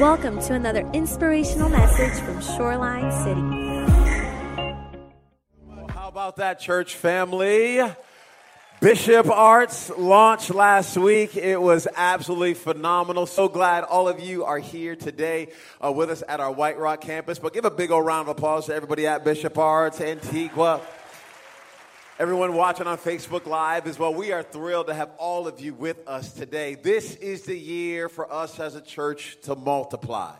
Welcome to another inspirational message from Shoreline City. How about that, church family? Bishop Arts launched last week. It was absolutely phenomenal. So glad all of you are here today uh, with us at our White Rock campus. But give a big old round of applause to everybody at Bishop Arts, Antigua. Everyone watching on Facebook Live as well, we are thrilled to have all of you with us today. This is the year for us as a church to multiply.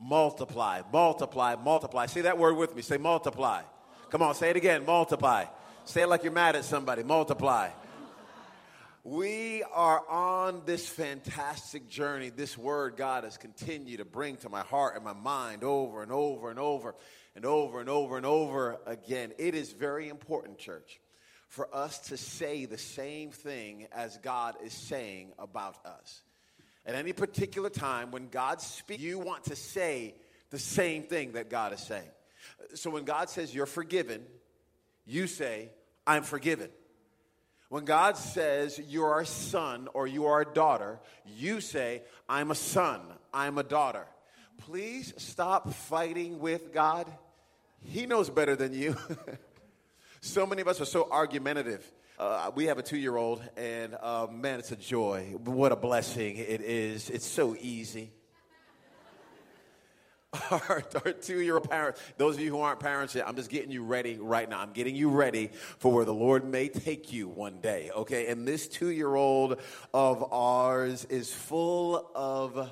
Multiply, multiply, multiply. Say that word with me. Say multiply. Come on, say it again. Multiply. Say it like you're mad at somebody. Multiply. We are on this fantastic journey. This word God has continued to bring to my heart and my mind over and over and over and over and over and over again. It is very important, church, for us to say the same thing as God is saying about us. At any particular time, when God speaks, you want to say the same thing that God is saying. So when God says you're forgiven, you say, I'm forgiven. When God says you are a son or you are a daughter, you say, I'm a son, I'm a daughter. Please stop fighting with God. He knows better than you. so many of us are so argumentative. Uh, we have a two year old, and uh, man, it's a joy. What a blessing it is. It's so easy. Our, our two year old parents, those of you who aren't parents yet, I'm just getting you ready right now. I'm getting you ready for where the Lord may take you one day, okay? And this two year old of ours is full of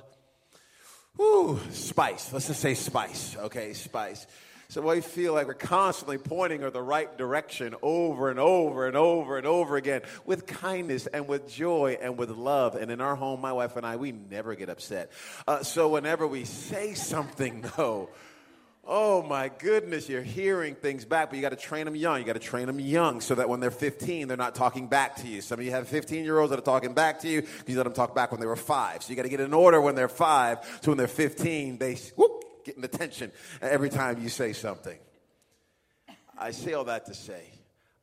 whew, spice. Let's just say spice, okay? Spice. So we feel like we're constantly pointing her the right direction over and over and over and over again with kindness and with joy and with love. And in our home, my wife and I, we never get upset. Uh, so whenever we say something, though, Oh my goodness, you're hearing things back, but you got to train them young. You got to train them young so that when they're 15, they're not talking back to you. Some of you have 15 year olds that are talking back to you. Because you let them talk back when they were five. So you got to get in order when they're five. So when they're 15, they whoop, getting attention every time you say something. I say all that to say,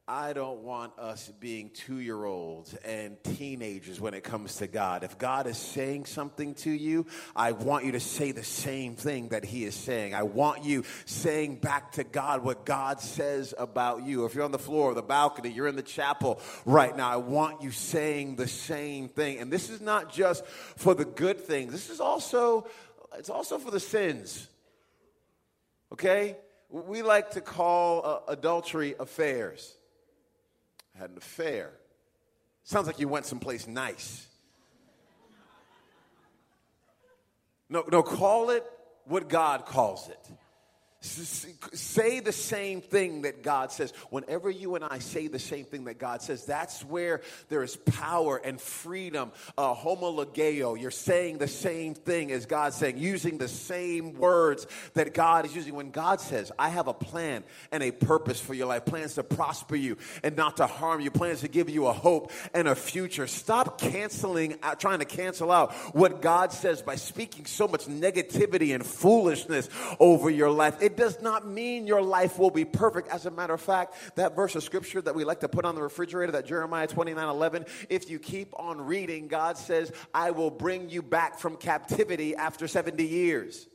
I don't want us being two year olds and teenagers when it comes to God. If God is saying something to you, I want you to say the same thing that He is saying. I want you saying back to God what God says about you. If you're on the floor or the balcony, you're in the chapel right now, I want you saying the same thing. And this is not just for the good things, this is also. It's also for the sins. Okay? We like to call uh, adultery affairs. I had an affair. Sounds like you went someplace nice. No, no, call it what God calls it. Say the same thing that God says. Whenever you and I say the same thing that God says, that's where there is power and freedom. Uh, homologeo, you're saying the same thing as God's saying, using the same words that God is using. When God says, I have a plan and a purpose for your life, plans to prosper you and not to harm you, plans to give you a hope and a future. Stop canceling, out, trying to cancel out what God says by speaking so much negativity and foolishness over your life. It it does not mean your life will be perfect. As a matter of fact, that verse of scripture that we like to put on the refrigerator, that Jeremiah 29 11, if you keep on reading, God says, I will bring you back from captivity after 70 years.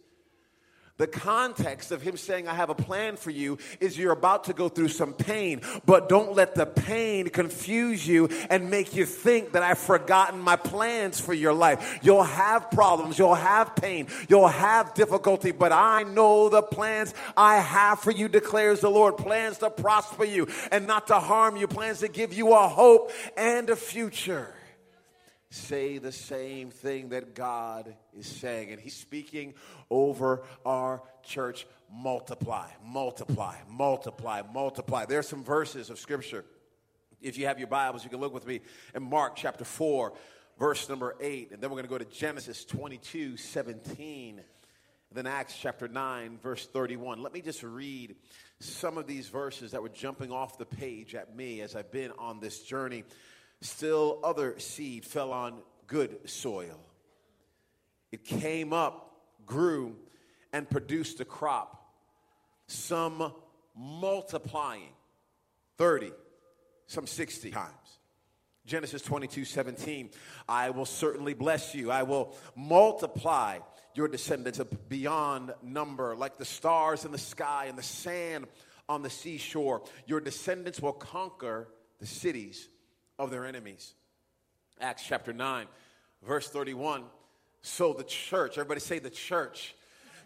The context of him saying, I have a plan for you, is you're about to go through some pain, but don't let the pain confuse you and make you think that I've forgotten my plans for your life. You'll have problems, you'll have pain, you'll have difficulty, but I know the plans I have for you, declares the Lord. Plans to prosper you and not to harm you, plans to give you a hope and a future say the same thing that God is saying. And He's speaking over our church multiply, multiply, multiply, multiply. There are some verses of Scripture. If you have your Bibles, you can look with me in Mark chapter 4, verse number 8. And then we're going to go to Genesis 22, 17. Then Acts chapter 9, verse 31. Let me just read some of these verses that were jumping off the page at me as I've been on this journey Still, other seed fell on good soil. It came up, grew, and produced a crop, some multiplying 30, some 60 times. Genesis 22 17, I will certainly bless you. I will multiply your descendants beyond number, like the stars in the sky and the sand on the seashore. Your descendants will conquer the cities of their enemies. Acts chapter 9, verse 31. So the church, everybody say the church.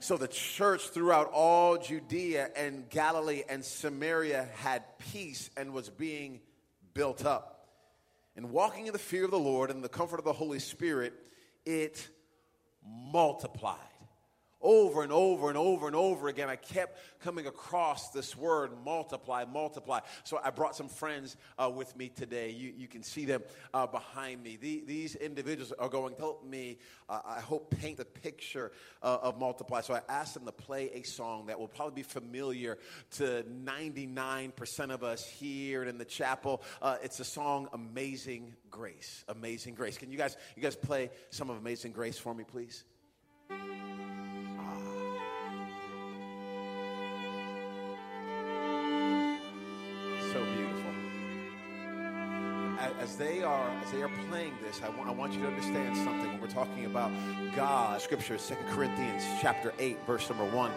So the church throughout all Judea and Galilee and Samaria had peace and was being built up. And walking in the fear of the Lord and the comfort of the Holy Spirit, it multiplied over and over and over and over again, I kept coming across this word multiply, multiply. So I brought some friends uh, with me today. You, you can see them uh, behind me. The, these individuals are going to help me, uh, I hope, paint the picture uh, of multiply. So I asked them to play a song that will probably be familiar to 99% of us here in the chapel. Uh, it's a song, Amazing Grace. Amazing Grace. Can you guys, you guys play some of Amazing Grace for me, please? As they are as they are playing this, I want, I want you to understand something. When we're talking about God, Scripture, Second Corinthians chapter 8, verse number 1.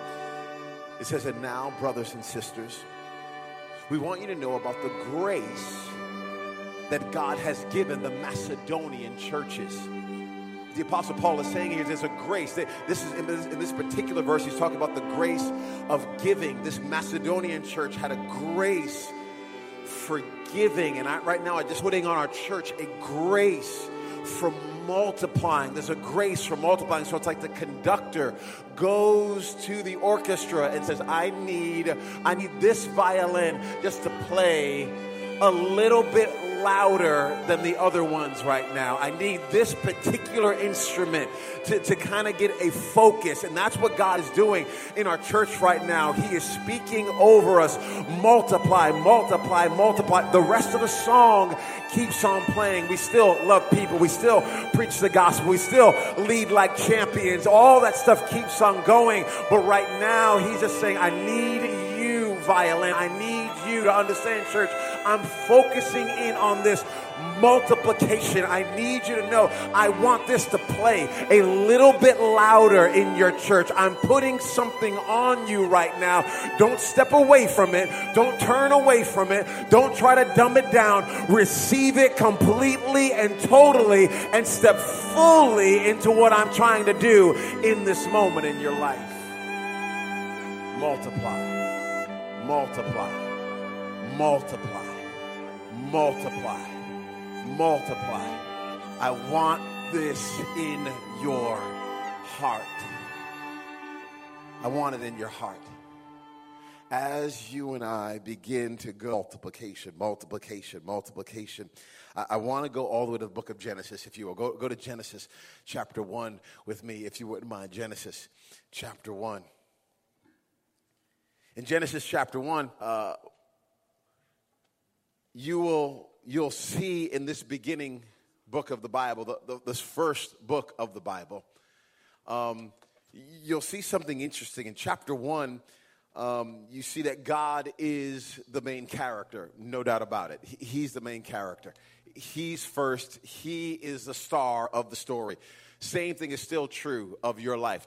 It says, And now, brothers and sisters, we want you to know about the grace that God has given the Macedonian churches. The Apostle Paul is saying here there's a grace. This is in this, in this particular verse, he's talking about the grace of giving. This Macedonian church had a grace for giving. And I, right now, I'm just putting on our church a grace for multiplying. There's a grace for multiplying. So it's like the conductor goes to the orchestra and says, I need, I need this violin just to play a little bit louder than the other ones right now. I need this particular instrument to, to kind of get a focus. And that's what God is doing in our church right now. He is speaking over us multiply, multiply, multiply. The rest of the song keeps on playing. We still love people. We still preach the gospel. We still lead like champions. All that stuff keeps on going. But right now, He's just saying, I need you, violin. I need you to understand, church. I'm focusing in on this multiplication. I need you to know I want this to play a little bit louder in your church. I'm putting something on you right now. Don't step away from it. Don't turn away from it. Don't try to dumb it down. Receive it completely and totally and step fully into what I'm trying to do in this moment in your life. Multiply, multiply, multiply multiply, multiply. I want this in your heart. I want it in your heart. As you and I begin to go multiplication, multiplication, multiplication, I, I want to go all the way to the book of Genesis, if you will. Go, go to Genesis chapter 1 with me, if you wouldn't mind. Genesis chapter 1. In Genesis chapter 1, uh, you will you'll see in this beginning book of the Bible, the, the, this first book of the Bible, um, you'll see something interesting. In chapter one, um, you see that God is the main character, no doubt about it. He, he's the main character. He's first, He is the star of the story. Same thing is still true of your life.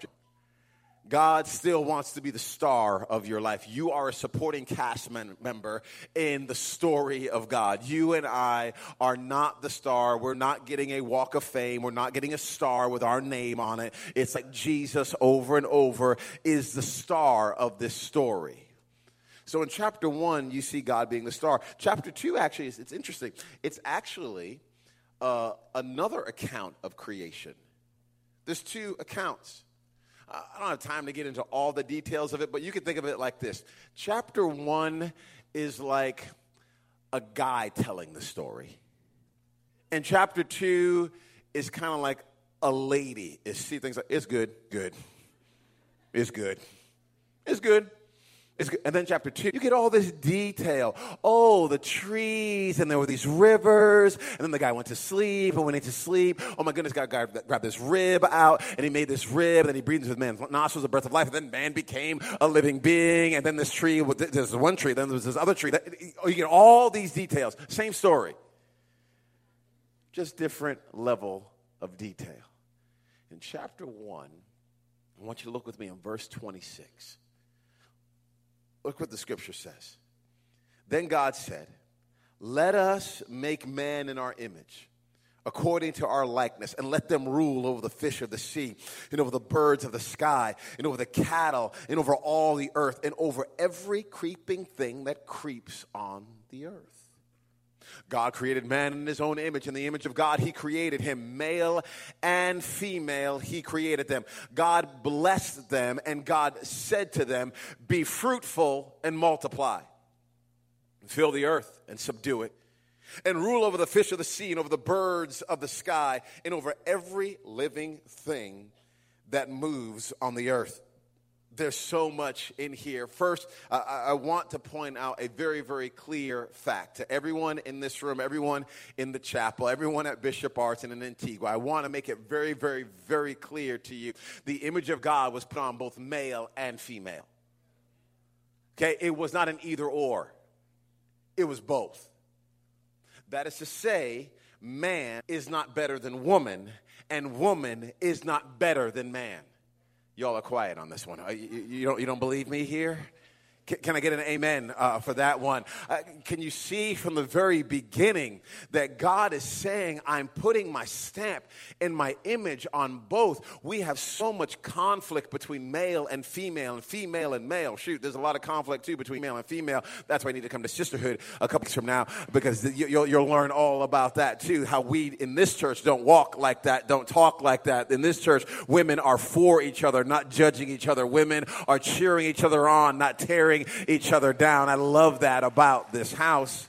God still wants to be the star of your life. You are a supporting cast member in the story of God. You and I are not the star. We're not getting a walk of fame. We're not getting a star with our name on it. It's like Jesus over and over is the star of this story. So in chapter one, you see God being the star. Chapter two, actually, is, it's interesting. It's actually uh, another account of creation. There's two accounts. I don't have time to get into all the details of it, but you can think of it like this. Chapter one is like a guy telling the story. And chapter two is kind of like a lady is see things like it's good, good. It's good. It's good and then chapter two, you get all this detail. Oh, the trees, and there were these rivers, and then the guy went to sleep, and went into sleep. Oh my goodness, God grabbed this rib out, and he made this rib, and then he breathed into man's nostrils the breath of life, and then man became a living being, and then this tree, there's one tree, then there's this other tree. You get all these details. Same story. Just different level of detail. In chapter one, I want you to look with me in verse 26. Look what the scripture says. Then God said, Let us make man in our image, according to our likeness, and let them rule over the fish of the sea, and over the birds of the sky, and over the cattle, and over all the earth, and over every creeping thing that creeps on the earth. God created man in his own image. In the image of God, he created him. Male and female, he created them. God blessed them, and God said to them, Be fruitful and multiply. Fill the earth and subdue it. And rule over the fish of the sea, and over the birds of the sky, and over every living thing that moves on the earth there's so much in here. First, uh, I want to point out a very, very clear fact to everyone in this room, everyone in the chapel, everyone at Bishop Arts and in Antigua. I want to make it very, very, very clear to you. The image of God was put on both male and female. Okay, it was not an either or, it was both. That is to say, man is not better than woman, and woman is not better than man. Y'all are quiet on this one. Uh, you, you, don't, you don't believe me here? Can I get an amen uh, for that one? Uh, can you see from the very beginning that God is saying, I'm putting my stamp and my image on both? We have so much conflict between male and female and female and male. Shoot, there's a lot of conflict too between male and female. That's why I need to come to sisterhood a couple weeks from now because you'll, you'll learn all about that too. How we in this church don't walk like that, don't talk like that. In this church, women are for each other, not judging each other. Women are cheering each other on, not tearing each other down. I love that about this house.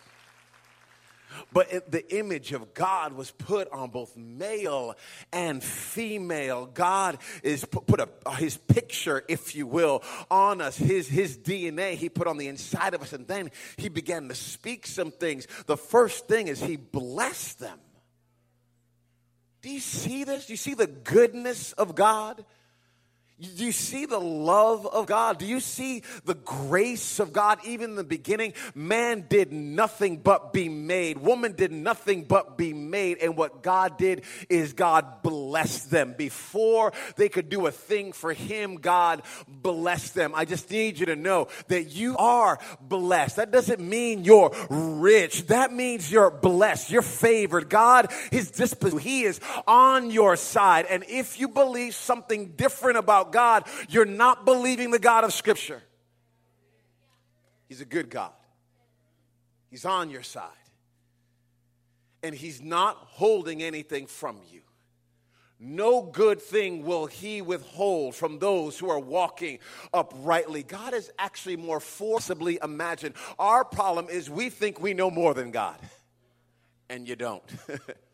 But it, the image of God was put on both male and female. God is put, put a, his picture, if you will, on us. His, his DNA he put on the inside of us. And then he began to speak some things. The first thing is he blessed them. Do you see this? Do you see the goodness of God? Do you see the love of God? Do you see the grace of God? Even in the beginning, man did nothing but be made. Woman did nothing but be made. And what God did is God blessed them. Before they could do a thing for Him, God blessed them. I just need you to know that you are blessed. That doesn't mean you're rich. That means you're blessed. You're favored. God, His disposition, He is on your side. And if you believe something different about God, you're not believing the God of Scripture. He's a good God, He's on your side. And He's not holding anything from you. No good thing will he withhold from those who are walking uprightly. God is actually more forcibly imagined. Our problem is we think we know more than God, and you don't.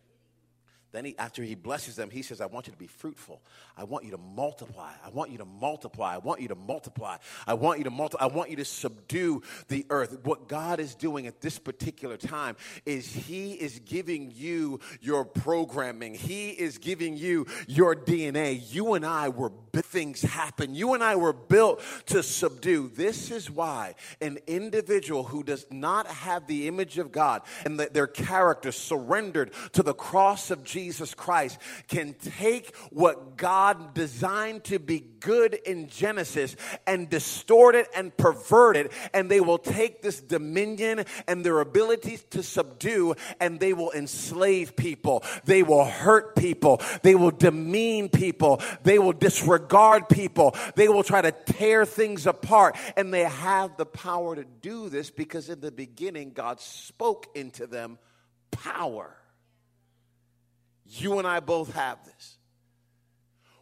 Then he, after he blesses them, he says, I want you to be fruitful. I want you to multiply. I want you to multiply. I want you to multiply. I want you to multiply. I want you to subdue the earth. What God is doing at this particular time is he is giving you your programming. He is giving you your DNA. You and I were things happen. You and I were built to subdue. This is why an individual who does not have the image of God and their character surrendered to the cross of Jesus Jesus Christ can take what God designed to be good in Genesis and distort it and pervert it, and they will take this dominion and their abilities to subdue and they will enslave people. They will hurt people. They will demean people. They will disregard people. They will try to tear things apart. And they have the power to do this because in the beginning, God spoke into them power. You and I both have this.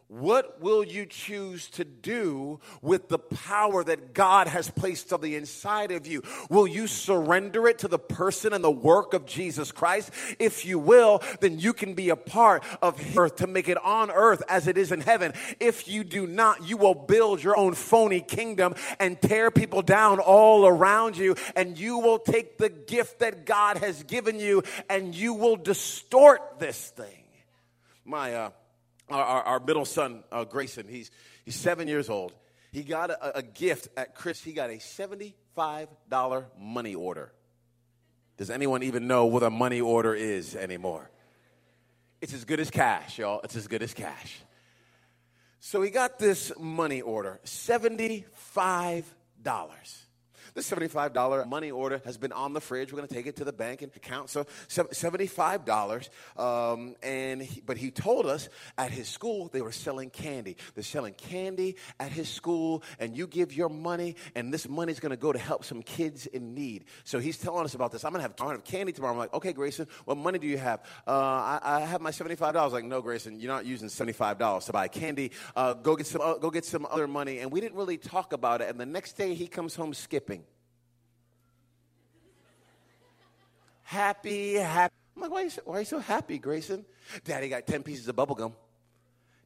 What will you choose to do with the power that God has placed on the inside of you? Will you surrender it to the person and the work of Jesus Christ? If you will, then you can be a part of earth to make it on earth as it is in heaven. If you do not, you will build your own phony kingdom and tear people down all around you, and you will take the gift that God has given you and you will distort this thing. My, uh, our, our, middle son, uh, Grayson, he's, he's seven years old. He got a, a gift at Chris. He got a $75 money order. Does anyone even know what a money order is anymore? It's as good as cash, y'all. It's as good as cash. So he got this money order $75. This $75 money order has been on the fridge. We're going to take it to the bank and account. So $75. Um, and he, but he told us at his school they were selling candy. They're selling candy at his school, and you give your money, and this money is going to go to help some kids in need. So he's telling us about this. I'm going to have, have candy tomorrow. I'm like, okay, Grayson, what money do you have? Uh, I, I, have my $75. Like, no, Grayson, you're not using $75 to buy candy. Uh, go get some, uh, go get some other money. And we didn't really talk about it. And the next day he comes home skipping. Happy, happy. I'm like, why are, you so, why are you so happy, Grayson? Daddy got 10 pieces of bubble gum.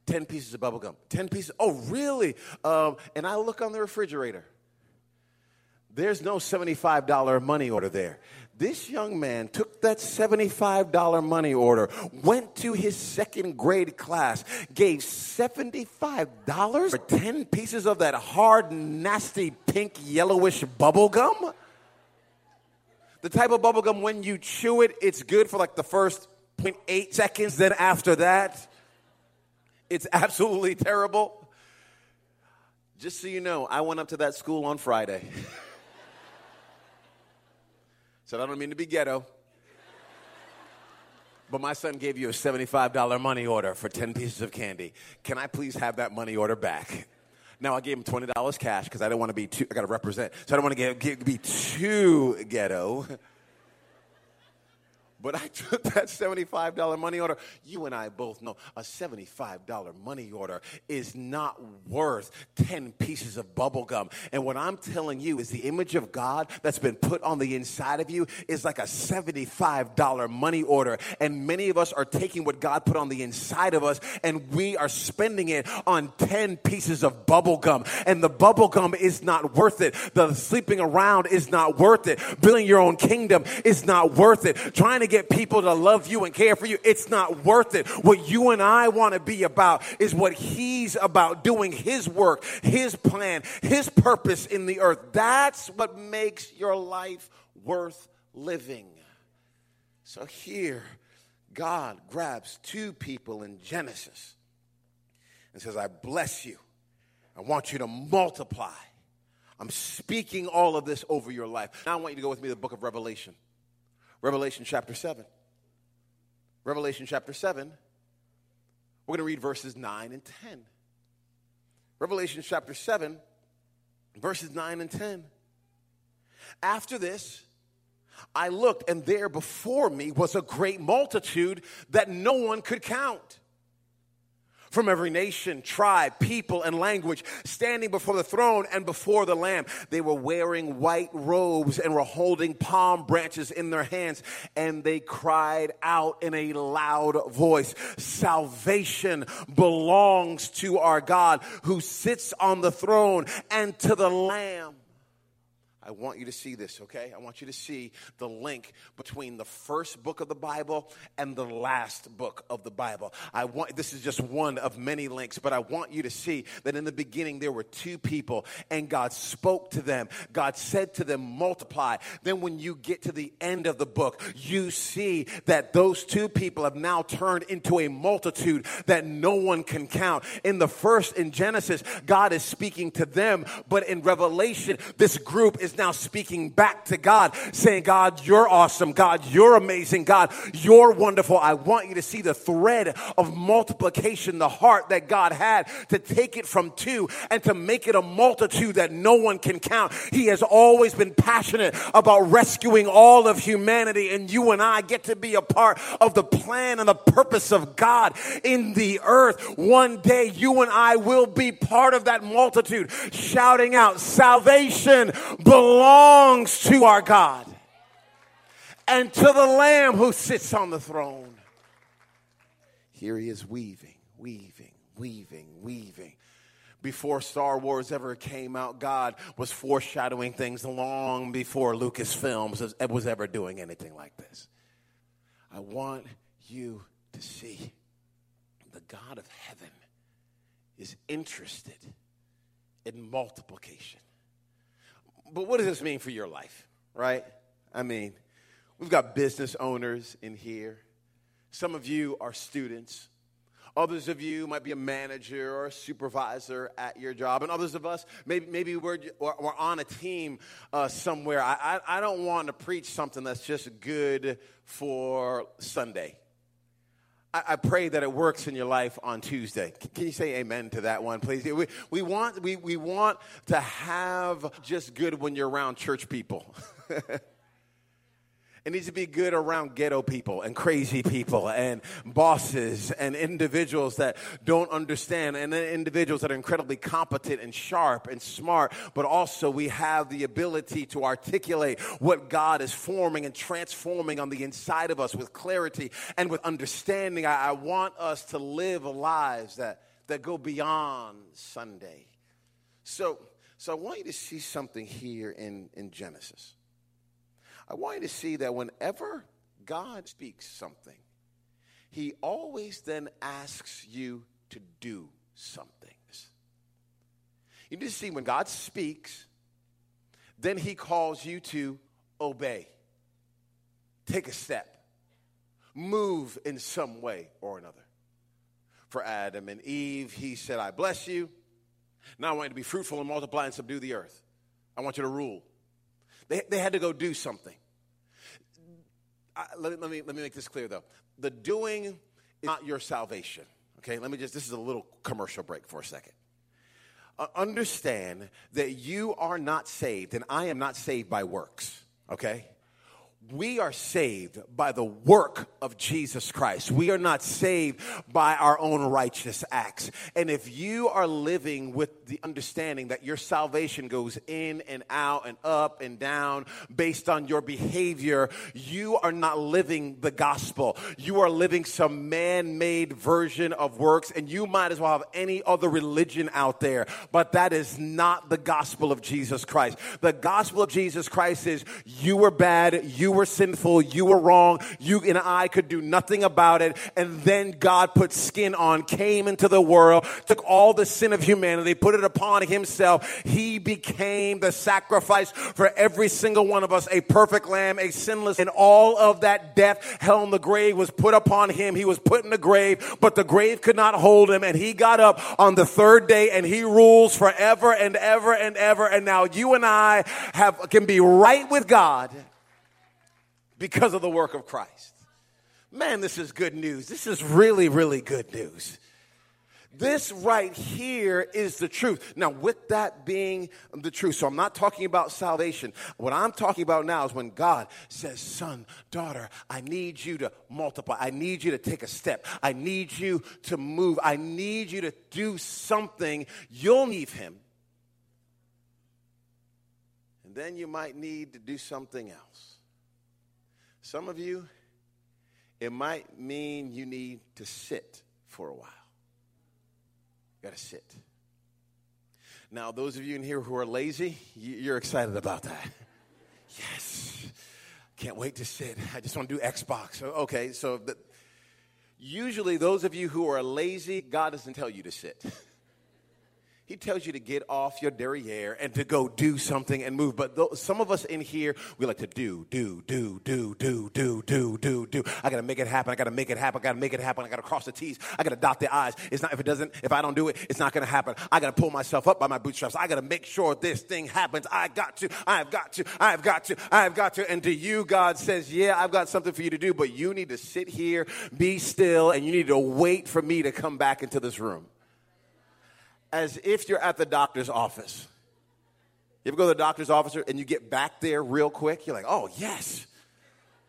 10 pieces of bubble gum. 10 pieces. Oh, really? Um, and I look on the refrigerator. There's no $75 money order there. This young man took that $75 money order, went to his second grade class, gave $75 for 10 pieces of that hard, nasty, pink, yellowish bubble gum? The type of bubblegum when you chew it, it's good for like the first 0.8 seconds. Then after that, it's absolutely terrible. Just so you know, I went up to that school on Friday. Said, I don't mean to be ghetto, but my son gave you a $75 money order for 10 pieces of candy. Can I please have that money order back? Now I gave him twenty dollars cash because I didn't want to be too. I got to represent, so I don't want to be too ghetto. But I took that $75 money order. You and I both know a $75 money order is not worth 10 pieces of bubble gum. And what I'm telling you is the image of God that's been put on the inside of you is like a $75 money order. And many of us are taking what God put on the inside of us and we are spending it on 10 pieces of bubble gum. And the bubble gum is not worth it. The sleeping around is not worth it. Building your own kingdom is not worth it. Trying to get people to love you and care for you, it's not worth it. What you and I want to be about is what He's about doing His work, His plan, His purpose in the earth. That's what makes your life worth living. So here, God grabs two people in Genesis and says, I bless you. I want you to multiply. I'm speaking all of this over your life. Now I want you to go with me to the book of Revelation. Revelation chapter 7. Revelation chapter 7. We're going to read verses 9 and 10. Revelation chapter 7, verses 9 and 10. After this, I looked, and there before me was a great multitude that no one could count from every nation, tribe, people, and language, standing before the throne and before the Lamb. They were wearing white robes and were holding palm branches in their hands, and they cried out in a loud voice Salvation belongs to our God who sits on the throne and to the Lamb. I want you to see this, okay? I want you to see the link between the first book of the Bible and the last book of the Bible. I want this is just one of many links, but I want you to see that in the beginning there were two people and God spoke to them. God said to them, multiply. Then when you get to the end of the book, you see that those two people have now turned into a multitude that no one can count. In the first in Genesis, God is speaking to them, but in Revelation, this group is now speaking back to God, saying, God, you're awesome. God, you're amazing. God, you're wonderful. I want you to see the thread of multiplication, the heart that God had to take it from two and to make it a multitude that no one can count. He has always been passionate about rescuing all of humanity, and you and I get to be a part of the plan and the purpose of God in the earth. One day, you and I will be part of that multitude, shouting out, Salvation belongs to our God and to the Lamb who sits on the throne. Here he is weaving, weaving, weaving, weaving. Before Star Wars ever came out, God was foreshadowing things long before Lucasfilms was ever doing anything like this. I want you to see the God of heaven is interested in multiplication but what does this mean for your life, right? I mean, we've got business owners in here. Some of you are students. Others of you might be a manager or a supervisor at your job. And others of us, maybe, maybe we're, we're on a team uh, somewhere. I, I, I don't want to preach something that's just good for Sunday. I, I pray that it works in your life on Tuesday. Can you say amen to that one, please? We, we, want, we, we want to have just good when you're around church people. It needs to be good around ghetto people and crazy people and bosses and individuals that don't understand and then individuals that are incredibly competent and sharp and smart, but also we have the ability to articulate what God is forming and transforming on the inside of us with clarity and with understanding. I, I want us to live lives that, that go beyond Sunday. So, so I want you to see something here in, in Genesis. I want you to see that whenever God speaks something, he always then asks you to do something. You need to see when God speaks, then he calls you to obey, take a step, move in some way or another. For Adam and Eve, he said, I bless you. Now I want you to be fruitful and multiply and subdue the earth. I want you to rule. They, they had to go do something. Let, let, me, let me make this clear though. The doing is not your salvation. Okay, let me just, this is a little commercial break for a second. Uh, understand that you are not saved, and I am not saved by works. Okay? We are saved by the work of Jesus Christ. We are not saved by our own righteous acts. And if you are living with the understanding that your salvation goes in and out and up and down based on your behavior, you are not living the gospel. You are living some man made version of works, and you might as well have any other religion out there. But that is not the gospel of Jesus Christ. The gospel of Jesus Christ is you were bad, you were were sinful, you were wrong, you and I could do nothing about it. And then God put skin on, came into the world, took all the sin of humanity, put it upon himself. He became the sacrifice for every single one of us, a perfect lamb, a sinless, and all of that death, hell, and the grave was put upon him. He was put in the grave, but the grave could not hold him. And he got up on the third day and he rules forever and ever and ever. And now you and I have, can be right with God because of the work of Christ. Man, this is good news. This is really, really good news. This right here is the truth. Now, with that being the truth, so I'm not talking about salvation. What I'm talking about now is when God says, Son, daughter, I need you to multiply. I need you to take a step. I need you to move. I need you to do something. You'll need Him. And then you might need to do something else. Some of you, it might mean you need to sit for a while. You got to sit. Now, those of you in here who are lazy, you're excited about that. yes. Can't wait to sit. I just want to do Xbox. Okay, so the, usually those of you who are lazy, God doesn't tell you to sit. He tells you to get off your derriere and to go do something and move. But th- some of us in here, we like to do, do, do, do, do, do, do, do, do. I gotta make it happen. I gotta make it happen. I gotta make it happen. I gotta cross the T's. I gotta dot the I's. It's not, if it doesn't, if I don't do it, it's not gonna happen. I gotta pull myself up by my bootstraps. I gotta make sure this thing happens. I got to, I've got to, I've got to, I've got to. And to you, God says, yeah, I've got something for you to do, but you need to sit here, be still, and you need to wait for me to come back into this room as if you're at the doctor's office. You ever go to the doctor's office and you get back there real quick? You're like, oh, yes.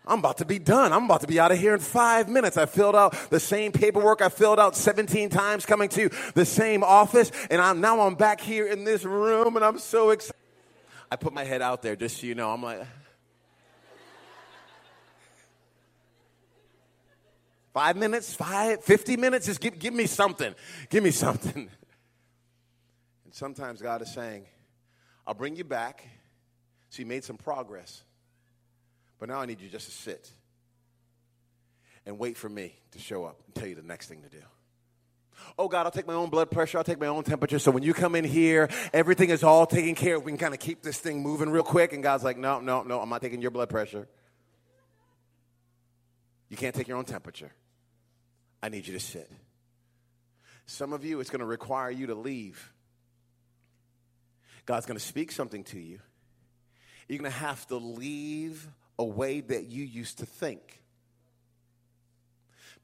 I'm about to be done. I'm about to be out of here in five minutes. I filled out the same paperwork I filled out 17 times coming to the same office. And I'm now I'm back here in this room and I'm so excited. I put my head out there just so you know. I'm like, five minutes, five, 50 minutes, just give, give me something. Give me something. And sometimes God is saying, I'll bring you back. So you made some progress. But now I need you just to sit and wait for me to show up and tell you the next thing to do. Oh God, I'll take my own blood pressure, I'll take my own temperature. So when you come in here, everything is all taken care of. We can kind of keep this thing moving real quick. And God's like, no, no, no, I'm not taking your blood pressure. You can't take your own temperature. I need you to sit. Some of you, it's going to require you to leave. God's going to speak something to you. You're going to have to leave a way that you used to think.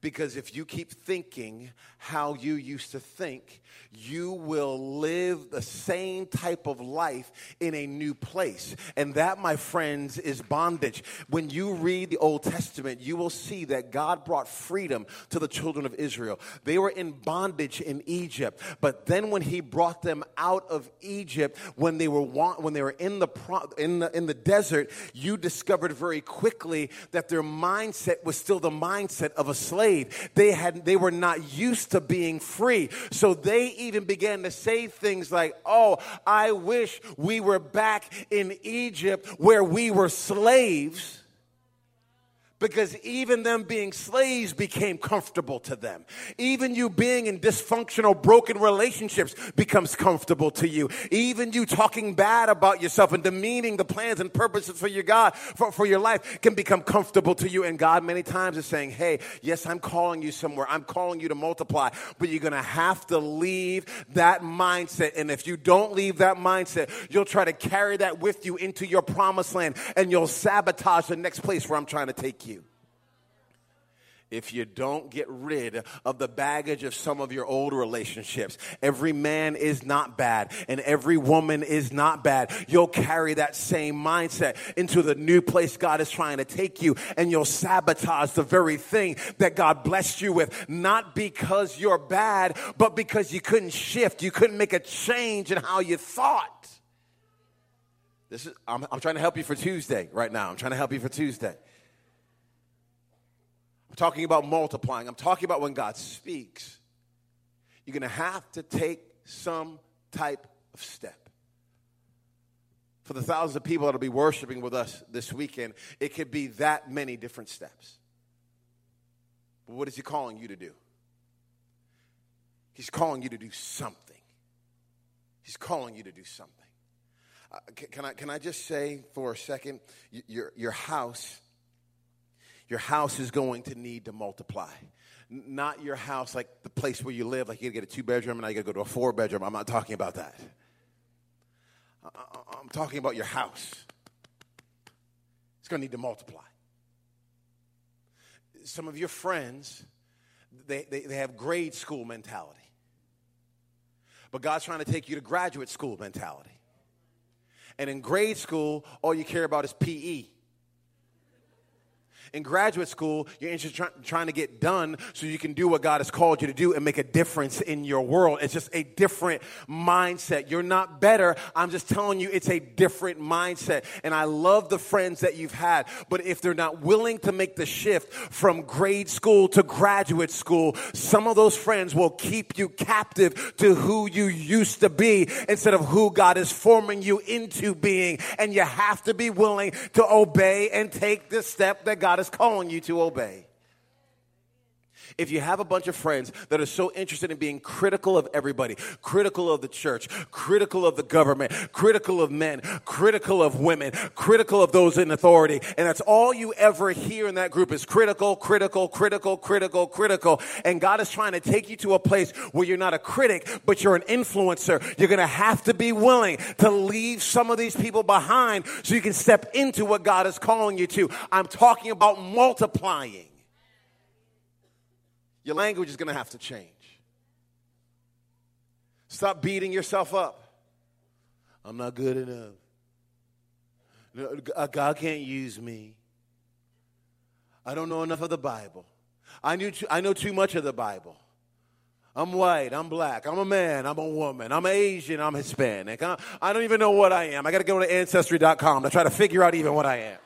Because if you keep thinking how you used to think, you will live the same type of life in a new place. And that, my friends, is bondage. When you read the Old Testament, you will see that God brought freedom to the children of Israel. They were in bondage in Egypt, but then when he brought them out of Egypt, when they were when they were in the in the in the desert, you discovered very quickly that their mindset was still the mindset of a slave. They had they were not used to being free. So they even began to say things like, Oh, I wish we were back in Egypt where we were slaves because even them being slaves became comfortable to them. Even you being in dysfunctional, broken relationships becomes comfortable to you. Even you talking bad about yourself and demeaning the plans and purposes for your God, for, for your life can become comfortable to you. And God many times is saying, Hey, yes, I'm calling you somewhere. I'm calling you to multiply, but you're going to have to leave that mindset. And if you don't leave that mindset, you'll try to carry that with you into your promised land and you'll sabotage the next place where I'm trying to take you if you don't get rid of the baggage of some of your old relationships. Every man is not bad and every woman is not bad. You'll carry that same mindset into the new place God is trying to take you and you'll sabotage the very thing that God blessed you with. Not because you're bad, but because you couldn't shift. You couldn't make a change in how you thought. This is, I'm, I'm trying to help you for Tuesday right now. I'm trying to help you for Tuesday talking about multiplying. I'm talking about when God speaks. You're going to have to take some type of step. For the thousands of people that'll be worshiping with us this weekend, it could be that many different steps. But what is He calling you to do? He's calling you to do something. He's calling you to do something. Uh, can, can, I, can I just say for a second, your, your house your house is going to need to multiply. Not your house like the place where you live, like you gotta get a two bedroom and you gotta go to a four bedroom. I'm not talking about that. I'm talking about your house. It's gonna need to multiply. Some of your friends, they, they, they have grade school mentality. But God's trying to take you to graduate school mentality. And in grade school, all you care about is PE. In graduate school, you're interested in trying to get done so you can do what God has called you to do and make a difference in your world. It's just a different mindset. You're not better. I'm just telling you it's a different mindset. And I love the friends that you've had, but if they're not willing to make the shift from grade school to graduate school, some of those friends will keep you captive to who you used to be instead of who God is forming you into being. And you have to be willing to obey and take the step that God God is calling you to obey. If you have a bunch of friends that are so interested in being critical of everybody, critical of the church, critical of the government, critical of men, critical of women, critical of those in authority, and that's all you ever hear in that group is critical, critical, critical, critical, critical, and God is trying to take you to a place where you're not a critic, but you're an influencer. You're going to have to be willing to leave some of these people behind so you can step into what God is calling you to. I'm talking about multiplying your language is going to have to change. Stop beating yourself up. I'm not good enough. Uh, God can't use me. I don't know enough of the Bible. I, knew too, I know too much of the Bible. I'm white, I'm black, I'm a man, I'm a woman, I'm Asian, I'm Hispanic. I, I don't even know what I am. I got to go to ancestry.com to try to figure out even what I am.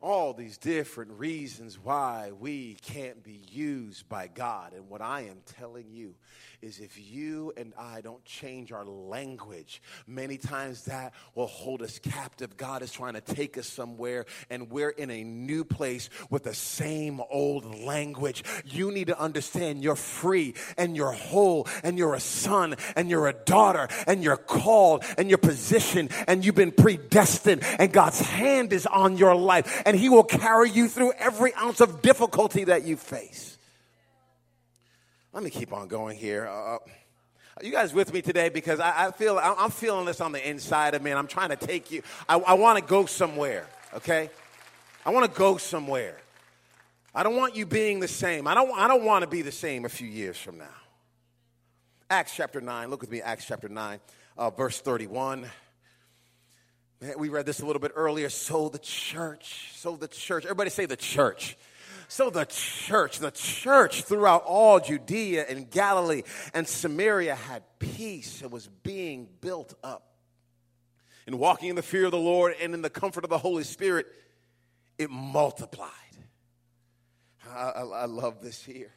All these different reasons why we can't be used by God. And what I am telling you is if you and I don't change our language, many times that will hold us captive. God is trying to take us somewhere, and we're in a new place with the same old language. You need to understand you're free and you're whole, and you're a son and you're a daughter, and you're called and you're positioned, and you've been predestined, and God's hand is on your life and He will carry you through every ounce of difficulty that you face. Let me keep on going here. Uh, you guys with me today? Because I, I feel I'm feeling this on the inside of me, and I'm trying to take you. I, I want to go somewhere. Okay, I want to go somewhere. I don't want you being the same. I don't. I don't want to be the same a few years from now. Acts chapter nine. Look with me. Acts chapter nine, uh, verse thirty-one. We read this a little bit earlier. So the church. So the church. Everybody say the church. So the church, the church throughout all Judea and Galilee and Samaria had peace. It was being built up. And walking in the fear of the Lord and in the comfort of the Holy Spirit, it multiplied. I, I, I love this here.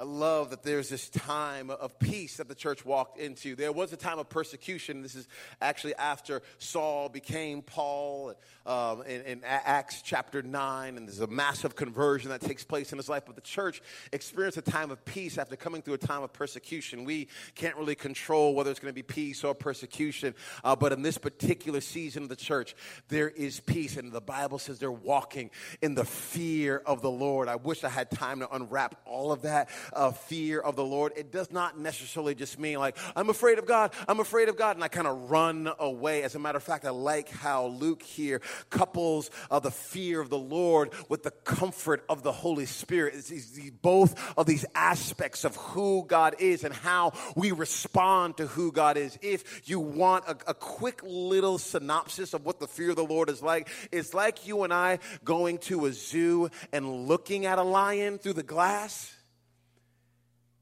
I love that there's this time of peace that the church walked into. There was a time of persecution. This is actually after Saul became Paul um, in, in, Acts chapter 9, and there's a massive conversion that takes place in his life. But the church experienced a time of peace after coming through a time of persecution. We can't really control whether it's going to be peace or persecution, uh, but in this particular season of the church, there is peace. And the Bible says they're walking in the fear of the Lord. I wish I had time to unwrap all of that uh, fear of the Lord, it does not necessarily just mean like, I'm afraid of God, I'm afraid of God, and I kind of run away. As a matter of fact, I like how Luke here couples uh, the fear of the Lord with the comfort of the Holy Spirit. It's, it's, it's both of these aspects of who God is and how we respond to who God is. If you want a, a quick little synopsis of what the fear of the Lord is like, it's like you and I going to a zoo and looking at a lion through the glass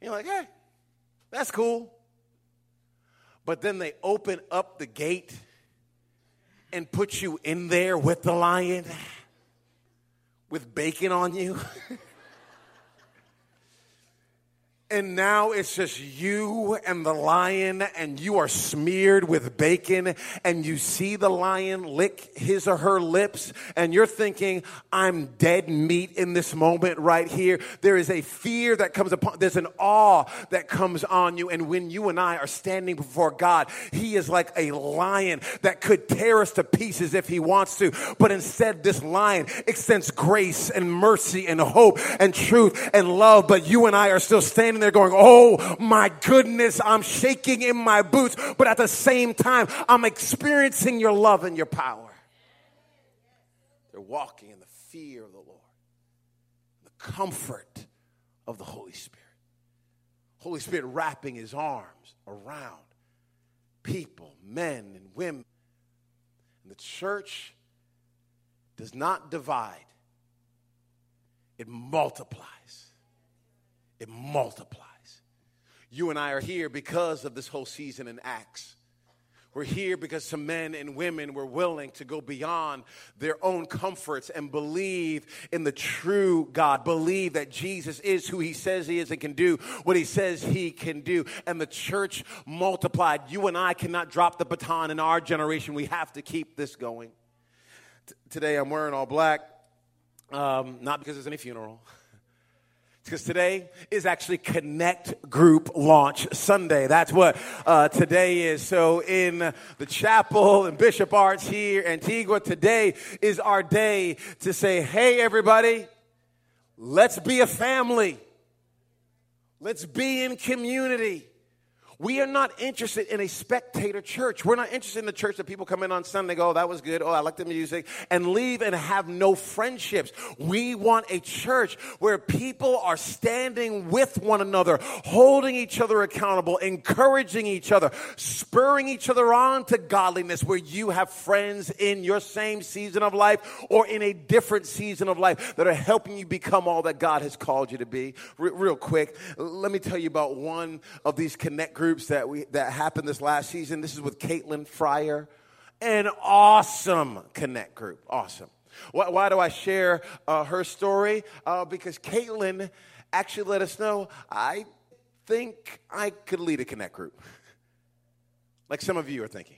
you're like, hey, that's cool. But then they open up the gate and put you in there with the lion with bacon on you. And now it's just you and the lion, and you are smeared with bacon, and you see the lion lick his or her lips, and you're thinking, I'm dead meat in this moment right here. There is a fear that comes upon, there's an awe that comes on you. And when you and I are standing before God, He is like a lion that could tear us to pieces if He wants to. But instead, this lion extends grace and mercy and hope and truth and love. But you and I are still standing standing there going, Oh my goodness, I'm shaking in my boots. But at the same time, I'm experiencing your love and your power. They're walking in the fear of the Lord, the comfort of the Holy Spirit. Holy Spirit wrapping his arms around people, men and women. And the church does not divide, it multiplies it multiplies. You and I are here because of this whole season in Acts. We're here because some men and women were willing to go beyond their own comforts and believe in the true God, believe that Jesus is who he says he is and can do what he says he can do. And the church multiplied. You and I cannot drop the baton in our generation. We have to keep this going. T- today I'm wearing all black, um, not because there's any funeral. because today is actually Connect Group Launch Sunday. That's what uh, today is. So, in the chapel and Bishop Arts here, Antigua, today is our day to say, hey, everybody, let's be a family. Let's be in community. We are not interested in a spectator church. We're not interested in the church that people come in on Sunday, go, oh, that was good. Oh, I like the music, and leave and have no friendships. We want a church where people are standing with one another, holding each other accountable, encouraging each other, spurring each other on to godliness, where you have friends in your same season of life or in a different season of life that are helping you become all that God has called you to be. real quick, let me tell you about one of these connect groups groups that we that happened this last season. This is with Caitlin Fryer, an awesome connect group. Awesome. Why, why do I share uh, her story? Uh, because Caitlin actually let us know I think I could lead a connect group. like some of you are thinking.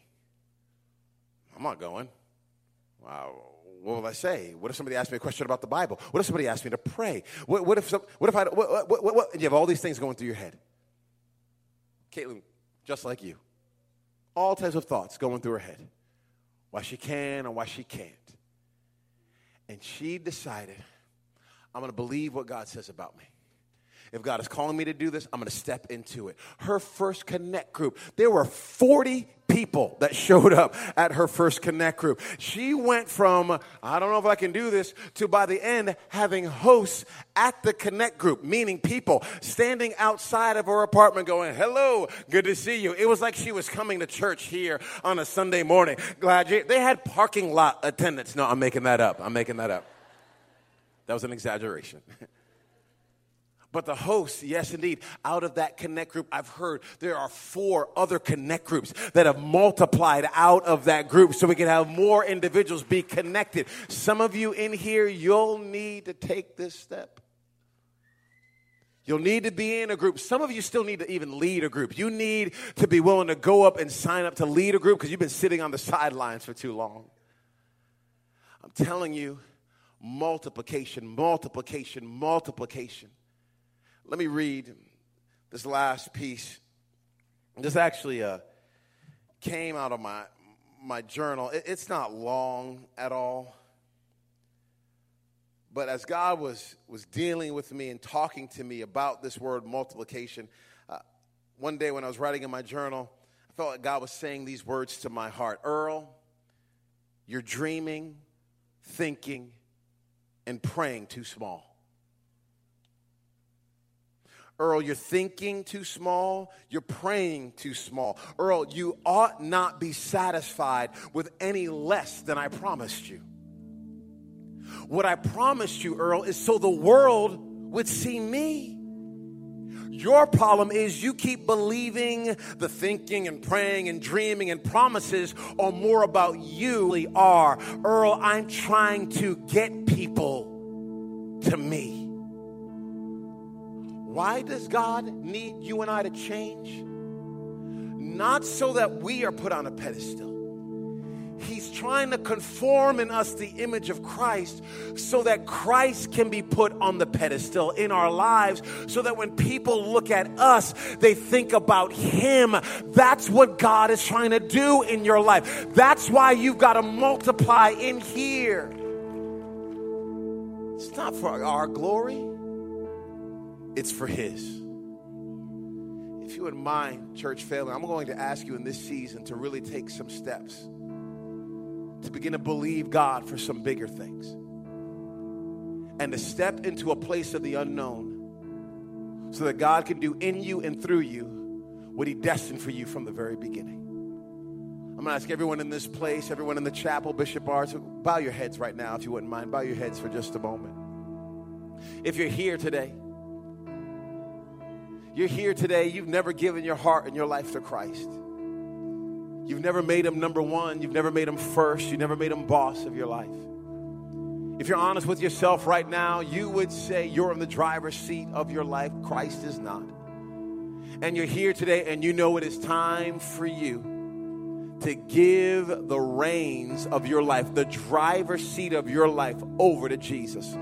I'm not going. Wow what will I say? What if somebody asks me a question about the Bible? What if somebody asks me to pray? What, what if some, what if I what, what, what, you have all these things going through your head? Caitlin, just like you, all types of thoughts going through her head. Why she can or why she can't. And she decided, I'm going to believe what God says about me. If God is calling me to do this, I'm going to step into it. Her first connect group, there were 40 people that showed up at her first connect group. She went from, I don't know if I can do this, to by the end having hosts at the connect group, meaning people standing outside of her apartment going, Hello, good to see you. It was like she was coming to church here on a Sunday morning. Glad you, they had parking lot attendants. No, I'm making that up. I'm making that up. That was an exaggeration. But the hosts, yes, indeed, out of that connect group, I've heard there are four other connect groups that have multiplied out of that group so we can have more individuals be connected. Some of you in here, you'll need to take this step. You'll need to be in a group. Some of you still need to even lead a group. You need to be willing to go up and sign up to lead a group because you've been sitting on the sidelines for too long. I'm telling you, multiplication, multiplication, multiplication let me read this last piece. This actually uh, came out of my, my journal. It, it's not long at all. But as God was, was dealing with me and talking to me about this word multiplication, uh, one day when I was writing in my journal, I felt like God was saying these words to my heart Earl, you're dreaming, thinking, and praying too small. Earl, you're thinking too small, you're praying too small. Earl, you ought not be satisfied with any less than I promised you. What I promised you, Earl, is so the world would see me. Your problem is you keep believing the thinking and praying and dreaming and promises are more about you are. Earl, I'm trying to get people to me. Why does God need you and I to change? Not so that we are put on a pedestal. He's trying to conform in us the image of Christ so that Christ can be put on the pedestal in our lives so that when people look at us, they think about Him. That's what God is trying to do in your life. That's why you've got to multiply in here. It's not for our glory it's for His. If you wouldn't mind, church family, I'm going to ask you in this season to really take some steps to begin to believe God for some bigger things and to step into a place of the unknown so that God can do in you and through you what He destined for you from the very beginning. I'm going to ask everyone in this place, everyone in the chapel, Bishop Arts, bow your heads right now if you wouldn't mind. Bow your heads for just a moment. If you're here today, you're here today, you've never given your heart and your life to Christ. You've never made him number one, you've never made him first, you never made him boss of your life. If you're honest with yourself right now, you would say you're in the driver's seat of your life. Christ is not. And you're here today and you know it is time for you to give the reins of your life, the driver's seat of your life, over to Jesus.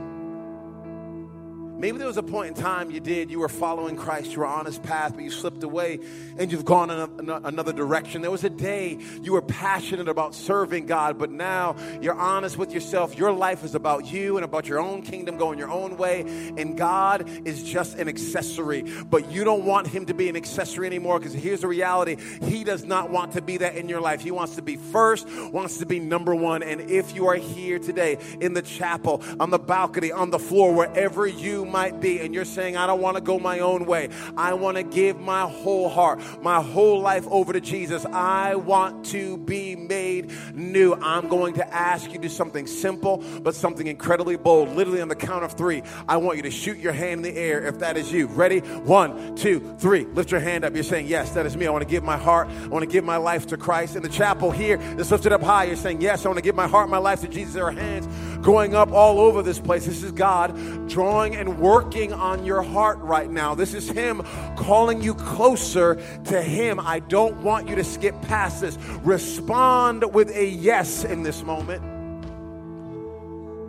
Maybe there was a point in time you did, you were following Christ, you were on his path, but you slipped away and you've gone in a, another direction. There was a day you were passionate about serving God, but now you're honest with yourself. Your life is about you and about your own kingdom going your own way, and God is just an accessory. But you don't want him to be an accessory anymore because here's the reality He does not want to be that in your life. He wants to be first, wants to be number one. And if you are here today in the chapel, on the balcony, on the floor, wherever you might be, and you're saying, I don't want to go my own way. I want to give my whole heart, my whole life over to Jesus. I want to be made new. I'm going to ask you to do something simple, but something incredibly bold. Literally on the count of three, I want you to shoot your hand in the air if that is you. Ready? One, two, three. Lift your hand up. You're saying, Yes, that is me. I want to give my heart. I want to give my life to Christ. In the chapel here, it's lifted up high. You're saying, Yes, I want to give my heart, my life to Jesus. There are hands going up all over this place. This is God drawing and working on your heart right now. This is Him calling you closer to Him. I don't want you to skip past this. Respond with a yes in this moment.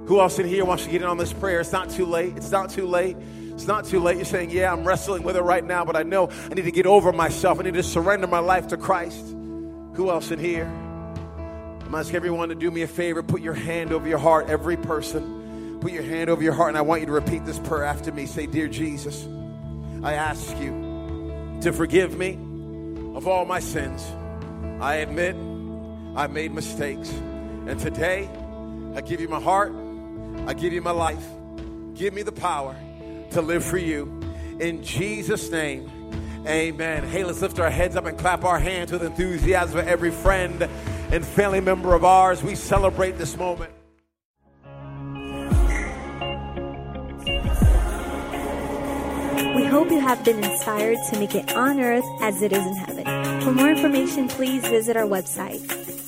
Who else in here wants to get in on this prayer? It's not too late. It's not too late. It's not too late. You're saying, Yeah, I'm wrestling with it right now, but I know I need to get over myself. I need to surrender my life to Christ. Who else in here? I'm asking everyone to do me a favor. Put your hand over your heart, every person. Put your hand over your heart, and I want you to repeat this prayer after me. Say, Dear Jesus, I ask you to forgive me of all my sins. I admit I made mistakes. And today, I give you my heart, I give you my life. Give me the power to live for you. In Jesus' name, amen. Hey, let's lift our heads up and clap our hands with enthusiasm for every friend and family member of ours. We celebrate this moment. We hope you have been inspired to make it on earth as it is in heaven. For more information, please visit our website